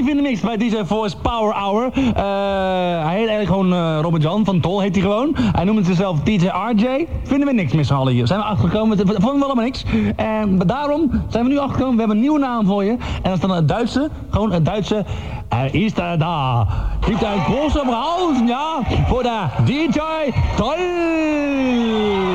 even in de mix bij DJ Voice Power Hour. Uh, hij heet eigenlijk gewoon uh, Robert Jan van Tol, heet hij gewoon. Hij noemt zichzelf DJ RJ. Vinden we niks z'n allen hier. Zijn we achtergekomen, vonden we allemaal niks. En daarom zijn we nu achtergekomen, we hebben een nieuwe naam voor je. En dat is dan het Duitse, gewoon het Duitse. Er is er da. Gibt applaus, ja, voor de DJ Toll.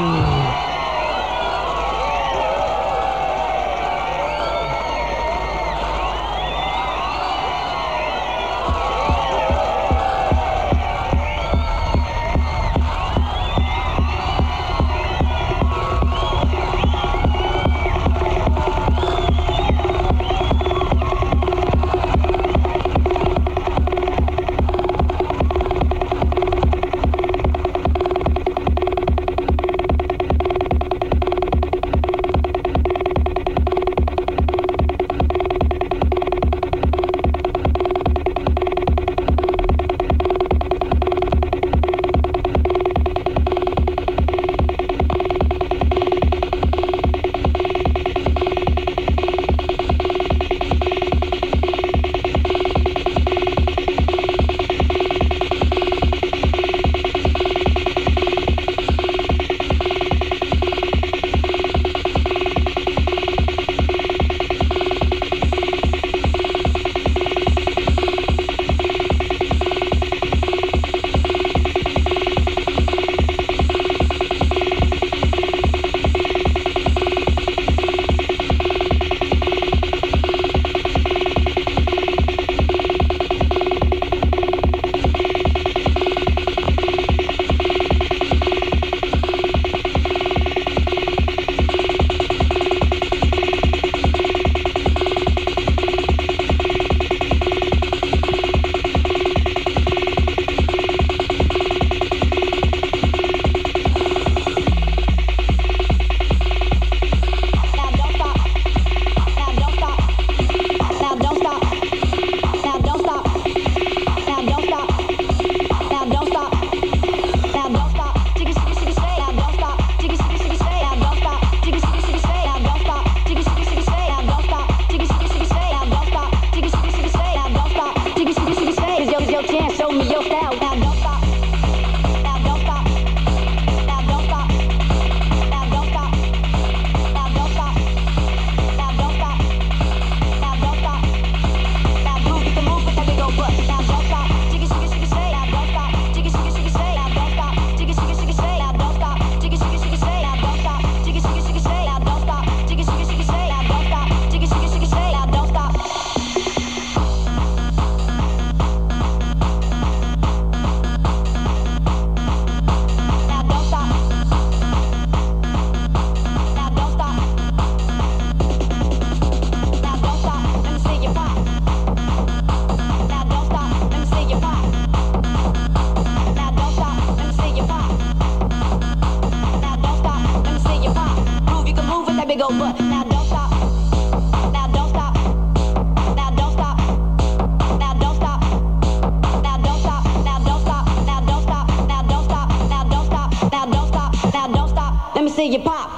You pop.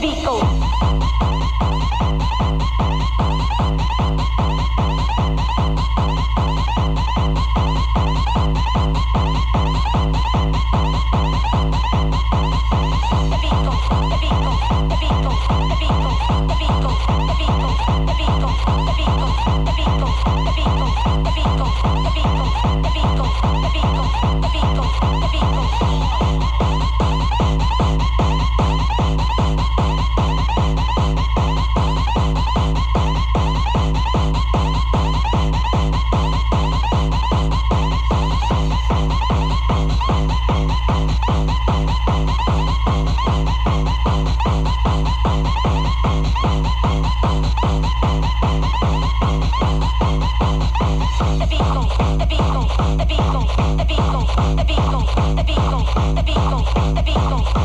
Vico. the beat goes, the beat goes, the beat goes, the beat goes, the beat goes.